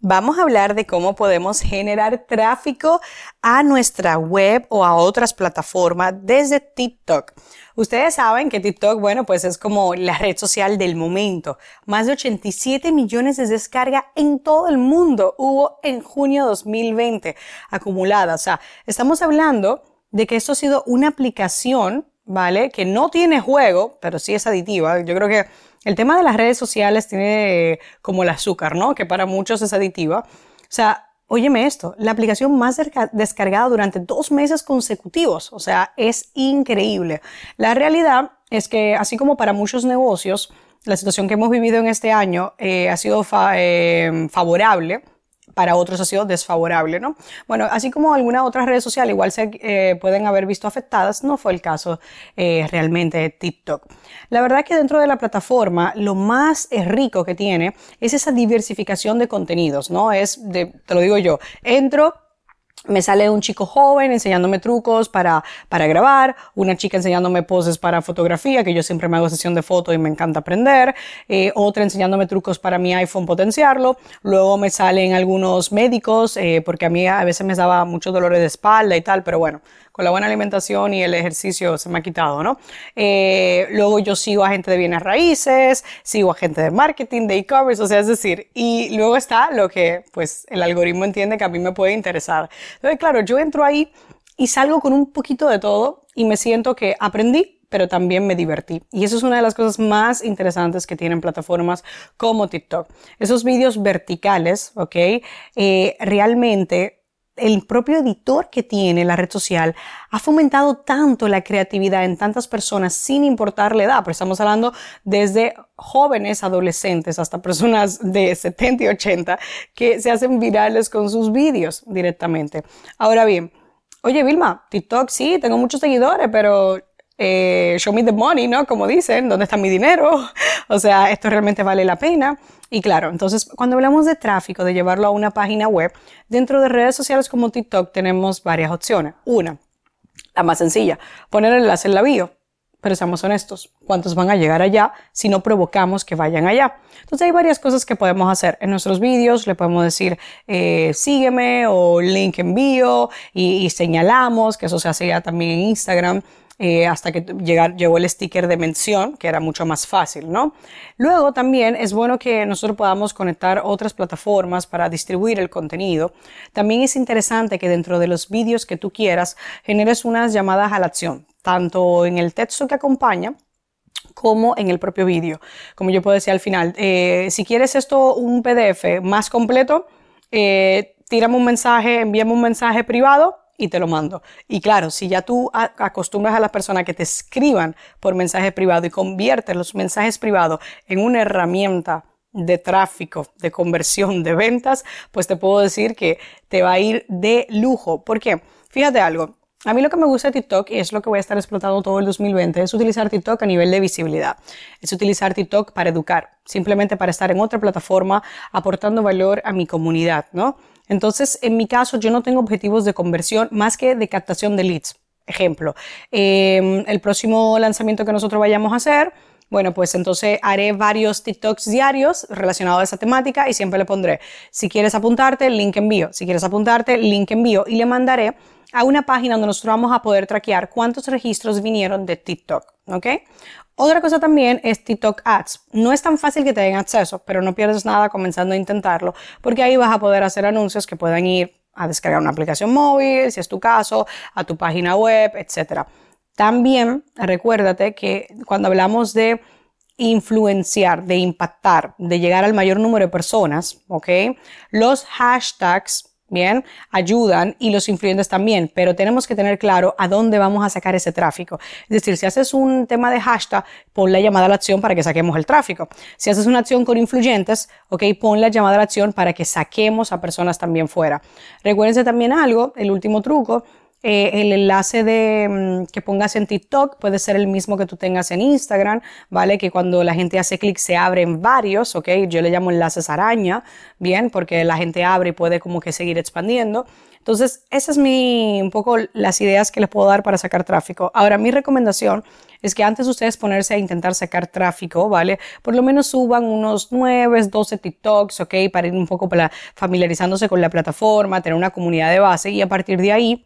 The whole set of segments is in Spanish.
Vamos a hablar de cómo podemos generar tráfico a nuestra web o a otras plataformas desde TikTok. Ustedes saben que TikTok, bueno, pues es como la red social del momento. Más de 87 millones de descarga en todo el mundo hubo en junio 2020 acumulada. O sea, estamos hablando de que esto ha sido una aplicación, ¿vale? Que no tiene juego, pero sí es aditiva. Yo creo que el tema de las redes sociales tiene como el azúcar, ¿no? Que para muchos es aditiva. O sea, Óyeme esto, la aplicación más descargada durante dos meses consecutivos, o sea, es increíble. La realidad es que, así como para muchos negocios, la situación que hemos vivido en este año eh, ha sido eh, favorable, para otros ha sido desfavorable, ¿no? Bueno, así como algunas otras redes sociales igual se eh, pueden haber visto afectadas, no fue el caso eh, realmente de TikTok. La verdad que dentro de la plataforma lo más rico que tiene es esa diversificación de contenidos, ¿no? Es, de, te lo digo yo, entro me sale un chico joven enseñándome trucos para, para grabar, una chica enseñándome poses para fotografía, que yo siempre me hago sesión de foto y me encanta aprender, eh, otra enseñándome trucos para mi iPhone potenciarlo, luego me salen algunos médicos, eh, porque a mí a veces me daba muchos dolores de espalda y tal, pero bueno, con la buena alimentación y el ejercicio se me ha quitado, ¿no? Eh, luego yo sigo a gente de bienes raíces, sigo a gente de marketing, de e-commerce, o sea, es decir, y luego está lo que pues el algoritmo entiende que a mí me puede interesar. Entonces, claro, yo entro ahí y salgo con un poquito de todo y me siento que aprendí, pero también me divertí. Y eso es una de las cosas más interesantes que tienen plataformas como TikTok. Esos vídeos verticales, ¿ok? Eh, realmente el propio editor que tiene la red social ha fomentado tanto la creatividad en tantas personas sin importar la edad, pero estamos hablando desde jóvenes, adolescentes, hasta personas de 70 y 80 que se hacen virales con sus vídeos directamente. Ahora bien, oye Vilma, TikTok sí, tengo muchos seguidores, pero eh, show me the money, ¿no? Como dicen, ¿dónde está mi dinero? o sea, esto realmente vale la pena. Y claro, entonces cuando hablamos de tráfico, de llevarlo a una página web, dentro de redes sociales como TikTok tenemos varias opciones. Una, la más sencilla, poner el enlace en la bio. Pero seamos honestos, ¿cuántos van a llegar allá si no provocamos que vayan allá? Entonces hay varias cosas que podemos hacer. En nuestros vídeos le podemos decir eh, sígueme o link en bio y, y señalamos, que eso se hace ya también en Instagram. Eh, hasta que llegar, llegó el sticker de mención, que era mucho más fácil, ¿no? Luego también es bueno que nosotros podamos conectar otras plataformas para distribuir el contenido. También es interesante que dentro de los vídeos que tú quieras generes unas llamadas a la acción, tanto en el texto que acompaña, como en el propio vídeo. Como yo puedo decir al final, eh, si quieres esto un PDF más completo, eh, tírame un mensaje, envíame un mensaje privado y te lo mando. Y claro, si ya tú acostumbras a las personas que te escriban por mensaje privado y conviertes los mensajes privados en una herramienta de tráfico, de conversión, de ventas, pues te puedo decir que te va a ir de lujo. ¿Por qué? Fíjate algo. A mí lo que me gusta TikTok, y es lo que voy a estar explotando todo el 2020, es utilizar TikTok a nivel de visibilidad. Es utilizar TikTok para educar, simplemente para estar en otra plataforma aportando valor a mi comunidad, ¿no? Entonces, en mi caso, yo no tengo objetivos de conversión más que de captación de leads. Ejemplo, em, el próximo lanzamiento que nosotros vayamos a hacer, bueno, pues entonces haré varios TikToks diarios relacionados a esa temática y siempre le pondré, si quieres apuntarte, link envío. Si quieres apuntarte, link envío. Y le mandaré a una página donde nosotros vamos a poder traquear cuántos registros vinieron de TikTok. ¿Ok? Otra cosa también es TikTok Ads. No es tan fácil que te den acceso, pero no pierdes nada comenzando a intentarlo, porque ahí vas a poder hacer anuncios que puedan ir a descargar una aplicación móvil, si es tu caso, a tu página web, etc. También recuérdate que cuando hablamos de influenciar, de impactar, de llegar al mayor número de personas, ¿ok? Los hashtags Bien, ayudan y los influyentes también, pero tenemos que tener claro a dónde vamos a sacar ese tráfico. Es decir, si haces un tema de hashtag, pon la llamada a la acción para que saquemos el tráfico. Si haces una acción con influyentes, ok, pon la llamada a la acción para que saquemos a personas también fuera. Recuérdense también algo, el último truco, eh, el enlace de, mm, que pongas en TikTok puede ser el mismo que tú tengas en Instagram, ¿vale? Que cuando la gente hace clic se abren varios, ¿ok? Yo le llamo enlaces araña, ¿bien? Porque la gente abre y puede como que seguir expandiendo. Entonces, esas es mi, un poco las ideas que les puedo dar para sacar tráfico. Ahora, mi recomendación es que antes de ustedes ponerse a intentar sacar tráfico, ¿vale? Por lo menos suban unos 9, 12 TikToks, ¿ok? Para ir un poco para familiarizándose con la plataforma, tener una comunidad de base y a partir de ahí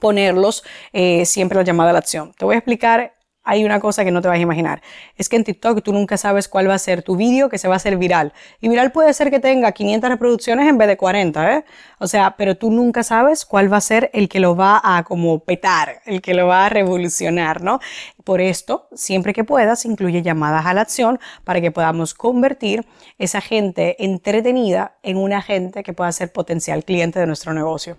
ponerlos eh, siempre la llamada a la acción. Te voy a explicar, hay una cosa que no te vas a imaginar. Es que en TikTok tú nunca sabes cuál va a ser tu vídeo que se va a hacer viral. Y viral puede ser que tenga 500 reproducciones en vez de 40, ¿eh? O sea, pero tú nunca sabes cuál va a ser el que lo va a como petar, el que lo va a revolucionar, ¿no? Por esto, siempre que puedas, incluye llamadas a la acción para que podamos convertir esa gente entretenida en una gente que pueda ser potencial cliente de nuestro negocio.